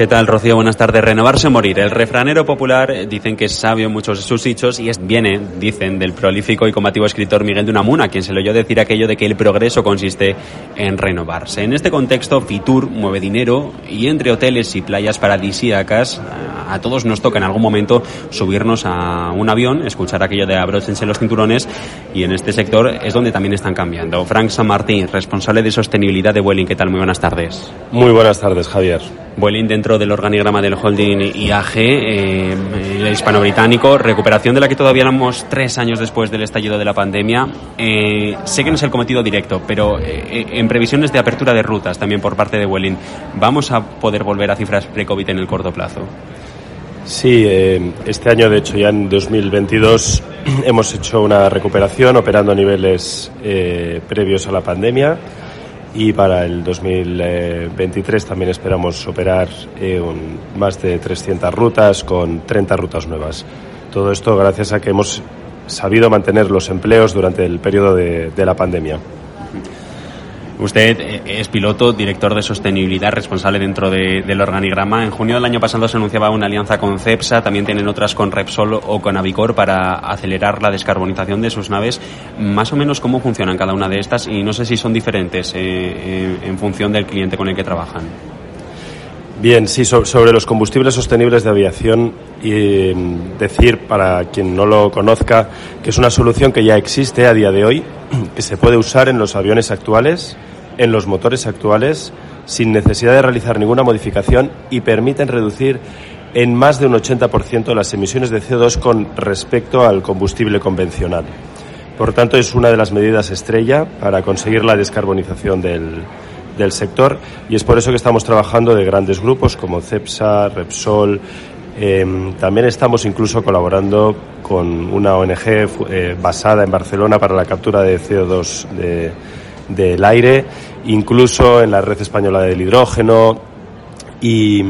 ¿Qué tal, Rocío? Buenas tardes. Renovarse o morir. El refranero popular eh, dicen que es sabio en muchos de sus dichos y es, viene, dicen, del prolífico y combativo escritor Miguel de Unamuno, quien se le oyó decir aquello de que el progreso consiste en renovarse. En este contexto, Fitur mueve dinero y entre hoteles y playas paradisíacas a todos nos toca en algún momento subirnos a un avión, escuchar aquello de abróchense los cinturones y en este sector es donde también están cambiando. Frank San Martín, responsable de sostenibilidad de Vueling, ¿qué tal? Muy buenas tardes. Muy buenas tardes, Javier. Vueling dentro del organigrama del holding IAG, eh, el hispano-británico, recuperación de la que todavía éramos tres años después del estallido de la pandemia. Eh, sé que no es el cometido directo, pero eh, en previsiones de apertura de rutas también por parte de Vueling, ¿vamos a poder volver a cifras pre-COVID en el corto plazo? Sí, eh, este año, de hecho, ya en 2022 hemos hecho una recuperación operando a niveles eh, previos a la pandemia y para el 2023 también esperamos operar eh, más de 300 rutas con 30 rutas nuevas. Todo esto gracias a que hemos sabido mantener los empleos durante el periodo de la pandemia. Usted eh, es piloto, director de sostenibilidad, responsable dentro del organigrama. En junio del año pasado se anunciaba una alianza con CEPSA, también tienen otras con Repsol o con Avicor para acelerar la descarbonización de sus naves. Más o menos cómo funcionan cada una de estas y no sé si son diferentes eh, en función del cliente con el que trabajan. Bien, sí, sobre los combustibles sostenibles de aviación, y mm, decir para quien no lo conozca que es una solución que ya existe a día de hoy, que se puede usar en los aviones actuales en los motores actuales sin necesidad de realizar ninguna modificación y permiten reducir en más de un 80% las emisiones de CO2 con respecto al combustible convencional. Por tanto, es una de las medidas estrella para conseguir la descarbonización del, sector y es por eso que estamos trabajando de grandes grupos como CEPSA, Repsol. Em, también estamos incluso colaborando con una ONG eh, basada en Barcelona para la captura de CO2 del aire incluso en la red española del hidrógeno y,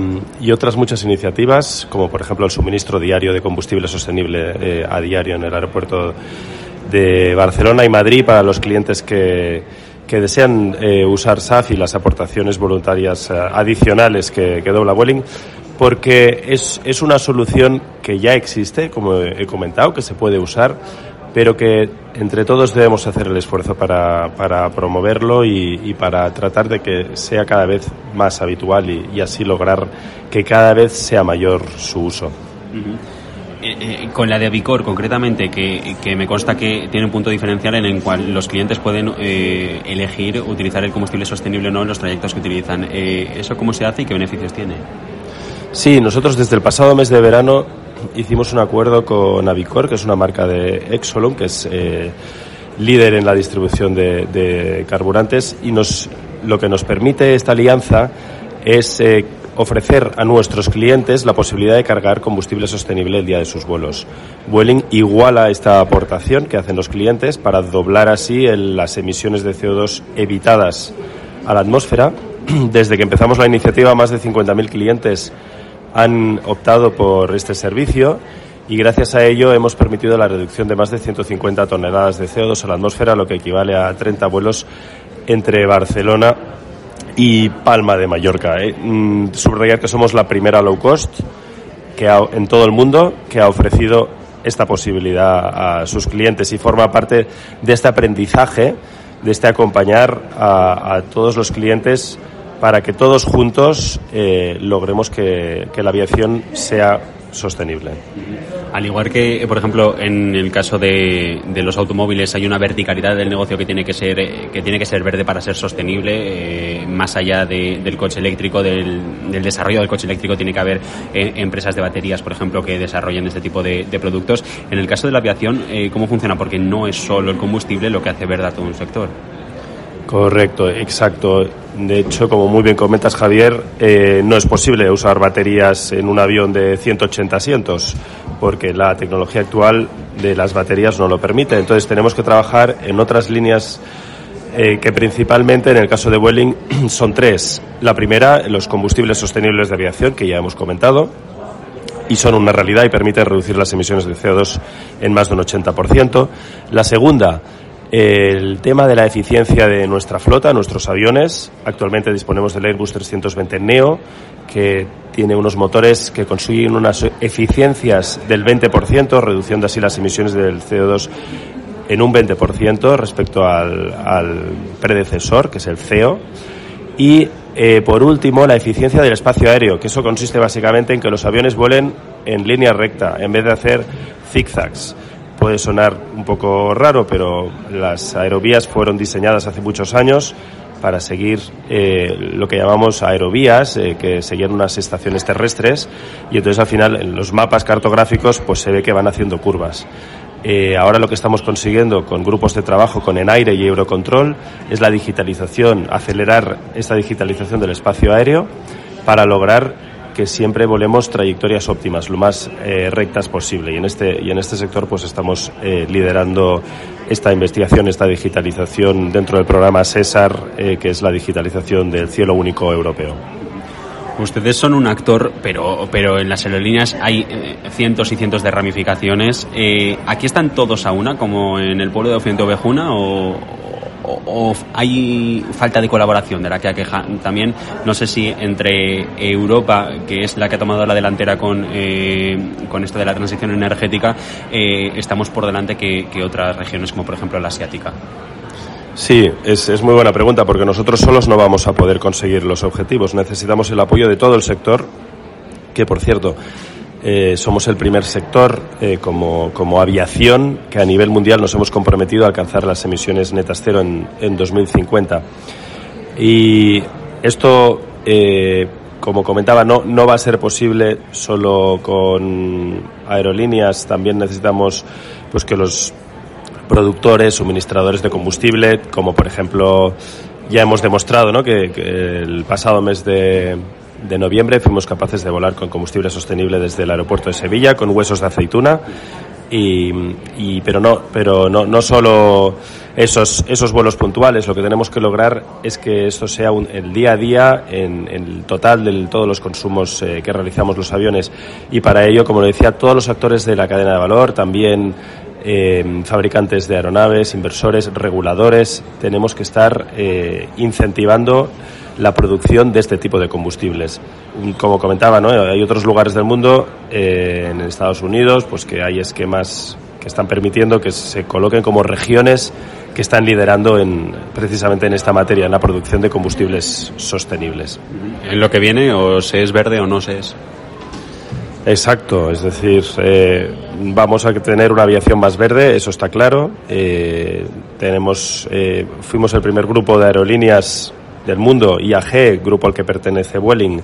otras muchas iniciativas, como por ejemplo el suministro diario de combustible sostenible eh, a diario en el aeropuerto de Barcelona y Madrid para los clientes que, que desean eh, usar SAF y las aportaciones voluntarias eh, adicionales que, dobla Vueling, porque es, es una solución que ya existe, como he comentado, que se puede usar pero que entre todos debemos hacer el esfuerzo para, para promoverlo y, para tratar de que sea cada vez más habitual y, así lograr que cada vez sea mayor su uso. Eh, eh, con la de Avicor, concretamente, que, que, me consta que tiene un punto diferencial en el cual los clientes pueden eh, elegir utilizar el combustible sostenible o no en los trayectos que utilizan. ¿Eso cómo se hace y qué beneficios tiene? Sí, nosotros desde el pasado mes de verano hicimos un acuerdo con Avicor, que es una marca de Exolum, que es eh, líder en la distribución de, carburantes, y nos, lo que nos permite esta alianza es eh, ofrecer a nuestros clientes la posibilidad de cargar combustible sostenible el día de sus vuelos. Vueling iguala esta aportación que hacen los clientes para doblar así las emisiones de CO2 evitadas a la atmósfera. Desde que empezamos la iniciativa, más de 50.000 clientes han optado por este servicio y gracias a ello hemos permitido la reducción de más de 150 toneladas de CO2 a la atmósfera, lo que equivale a 30 vuelos entre Barcelona y Palma de Mallorca. ¿eh? Mm, subrayar que somos la primera low cost que en todo el mundo que ha ofrecido esta posibilidad a sus clientes y forma parte de este aprendizaje, de este acompañar a, a todos los clientes para que todos juntos eh, logremos que, que, la aviación sea sostenible. Al igual que, por ejemplo, en el caso de, de, los automóviles hay una verticalidad del negocio que tiene que ser que tiene que ser verde para ser sostenible, eh, más allá de, del coche eléctrico, del, del, desarrollo del coche eléctrico tiene que haber eh, empresas de baterías, por ejemplo, que desarrollen este tipo de, de productos. En el caso de la aviación, eh, ¿cómo funciona? Porque no es solo el combustible lo que hace verde a todo un sector. Correcto, exacto. De hecho, como muy bien comentas, Javier, eh, no es posible usar baterías en un avión de 180 asientos, porque la tecnología actual de las baterías no lo permite. Entonces, tenemos que trabajar en otras líneas eh, que principalmente, en el caso de Vueling, son tres. La primera, los combustibles sostenibles de aviación, que ya hemos comentado, y son una realidad y permiten reducir las emisiones de CO2 en más de un 80%. La segunda, El tema de la eficiencia de nuestra flota, nuestros aviones. Actualmente disponemos del Airbus 320 Neo, que tiene unos motores que consiguen unas eficiencias del 20%, reduciendo así las emisiones del CO2 en un 20% respecto al, al predecesor, que es el CEO. Y eh, por último, la eficiencia del espacio aéreo, que eso consiste básicamente en que los aviones vuelen en línea recta, en vez de hacer zigzags. Puede sonar un poco raro, pero las aerovías fueron diseñadas hace muchos años para seguir eh, lo que llamamos aerovías, eh, que seguían unas estaciones terrestres, y entonces al final en los mapas cartográficos pues se ve que van haciendo curvas. Eh, ahora lo que estamos consiguiendo con grupos de trabajo con Enaire y Eurocontrol es la digitalización, acelerar esta digitalización del espacio aéreo para lograr siempre volemos trayectorias óptimas, lo más eh, rectas posible. Y en este, y en este sector pues estamos eh, liderando esta investigación, esta digitalización dentro del programa CESAR, eh, que es la digitalización del cielo único europeo. Ustedes son un actor, pero, pero en las aerolíneas hay cientos y cientos de ramificaciones. ¿Aquí están todos a una, como en el pueblo de Occidente Ovejuna, o, o, hay falta de colaboración de la que aqueja también, no sé si entre Europa, que es la que ha tomado la delantera con, eh, con esto de la transición energética, eh, estamos por delante que, otras regiones, como por ejemplo la asiática. Sí, es, es, muy buena pregunta porque nosotros solos no vamos a poder conseguir los objetivos. Necesitamos el apoyo de todo el sector, que por cierto, eh, somos el primer sector eh, como, como, aviación que a nivel mundial nos hemos comprometido a alcanzar las emisiones netas cero en, en 2050. Y esto, eh, como comentaba, no, no va a ser posible solo con aerolíneas. También necesitamos pues, que los productores, suministradores de combustible, como por ejemplo ya hemos demostrado ¿no? que el pasado mes de de noviembre fuimos capaces de volar con combustible sostenible desde el aeropuerto de Sevilla con huesos de aceituna. Y, pero no pero no, no solo esos esos vuelos puntuales. Lo que tenemos que lograr es que esto sea el día a día en, el total de todos los consumos eh, que realizamos los aviones. Y para ello como decía todos los actores de la cadena de valor también eh, fabricantes de aeronaves inversores reguladores tenemos que estar eh, incentivando la producción de este tipo de combustibles. Como comentaba, ¿no? hay otros lugares del mundo, eh, en Estados Unidos, pues que hay esquemas que están permitiendo que se coloquen como regiones que están liderando en, precisamente en esta materia, en la producción de combustibles sostenibles. ¿En lo que viene o se es verde o no se es? Exacto, es decir, eh, vamos a tener una aviación más verde, eso está claro. Eh, tenemos, fuimos el primer grupo de aerolíneas del mundo, IAG, grupo al que pertenece Vueling,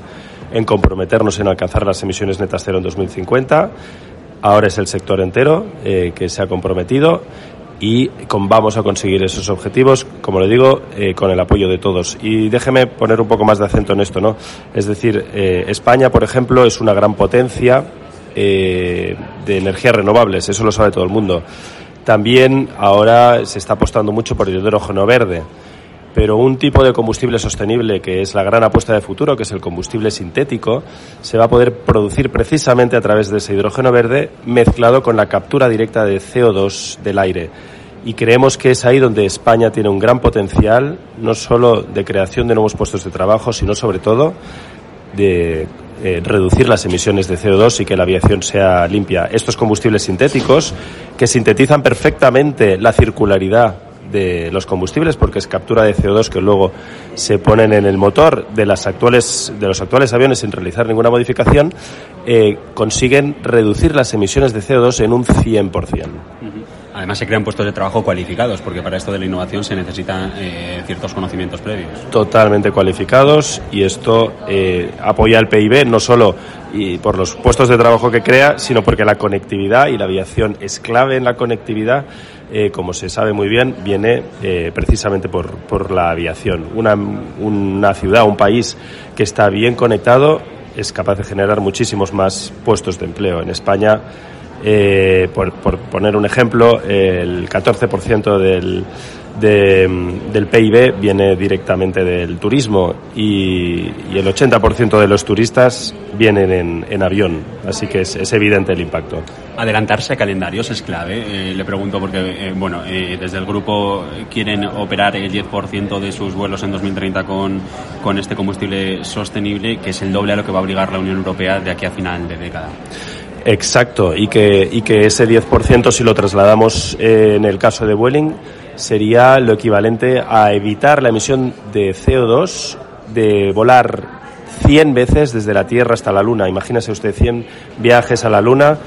en comprometernos en alcanzar las emisiones netas cero en 2050. Ahora es el sector entero eh, que se ha comprometido y vamos a conseguir esos objetivos, como le digo, eh, con el apoyo de todos. Y déjeme poner un poco más de acento en esto, ¿no? Es decir, eh, España, por ejemplo, es una gran potencia de energías renovables, eso lo sabe todo el mundo. También ahora se está apostando mucho por el hidrógeno verde pero un tipo de combustible sostenible que es la gran apuesta de futuro, que es el combustible sintético, se va a poder producir precisamente a través de ese hidrógeno verde mezclado con la captura directa de CO2 del aire. Y creemos que es ahí donde España tiene un gran potencial, no solo de creación de nuevos puestos de trabajo, sino sobre todo de eh, reducir las emisiones de CO2 y que la aviación sea limpia. Estos combustibles sintéticos, que sintetizan perfectamente la circularidad de los combustibles porque es captura de CO2 que luego se ponen en el motor de las actuales de los actuales aviones sin realizar ninguna modificación eh, consiguen reducir las emisiones de CO2 en un 100%. Además se crean puestos de trabajo cualificados, porque para esto de la innovación se necesitan eh, ciertos conocimientos previos. Totalmente cualificados y esto eh, apoya el PIB no solo y por los puestos de trabajo que crea, sino porque la conectividad y la aviación es clave en la conectividad eh, como se sabe muy bien, viene eh, precisamente por, por, la aviación. Una, una ciudad, un país que está bien conectado es capaz de generar muchísimos más puestos de empleo. En España, eh, por, por, poner un ejemplo, el 14% del, del PIB viene directamente del turismo y, el 80% de los turistas vienen en, avión, así que es, evidente el impacto. Adelantarse a calendarios es clave, eh, le pregunto porque, eh, bueno, eh, desde el grupo quieren operar el 10% de sus vuelos en 2030 con, con este combustible sostenible, que es el doble a lo que va a obligar la Unión Europea de aquí a final de década. Exacto, y que, y que ese 10% si lo trasladamos en el caso de Vueling sería lo equivalente a evitar la emisión de CO2 de volar 100 veces desde la Tierra hasta la Luna. Imagínese usted 100 viajes a la Luna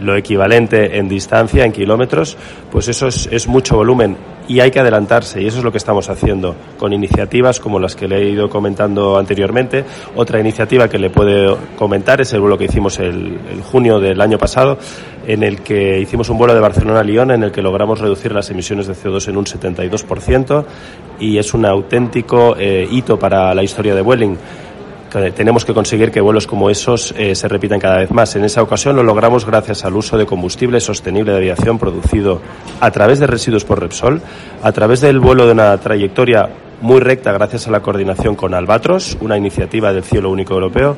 lo equivalente en distancia, en kilómetros, pues eso es, mucho volumen y hay que adelantarse y eso es lo que estamos haciendo con iniciativas como las que le he ido comentando anteriormente. Otra iniciativa que le puedo comentar es el vuelo que hicimos el, junio del año pasado en el que hicimos un vuelo de Barcelona a Lyon en el que logramos reducir las emisiones de CO2 en un 72% y es un auténtico eh, hito para la historia de Vueling tenemos que conseguir que vuelos como esos eh, se repitan cada vez más. En esa ocasión lo logramos gracias al uso de combustible sostenible de aviación producido a través de residuos por Repsol, a través del vuelo de una trayectoria muy recta gracias a la coordinación con Albatros, una iniciativa del cielo único europeo,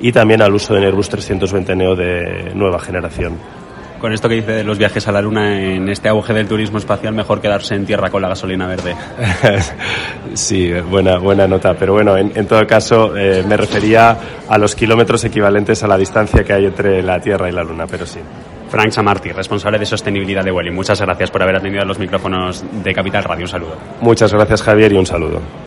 y también al uso de Airbus 320 Neo de nueva generación con esto que dice de los viajes a la Luna en este auge del turismo espacial, mejor quedarse en tierra con la gasolina verde. sí, buena, buena nota. Pero bueno, en, todo caso, eh, me refería a los kilómetros equivalentes a la distancia que hay entre la Tierra y la Luna, pero sí. Frank Samarti, responsable de sostenibilidad de Welling. Muchas gracias por haber atendido a los micrófonos de Capital Radio. Un saludo. Muchas gracias, Javier, y un saludo.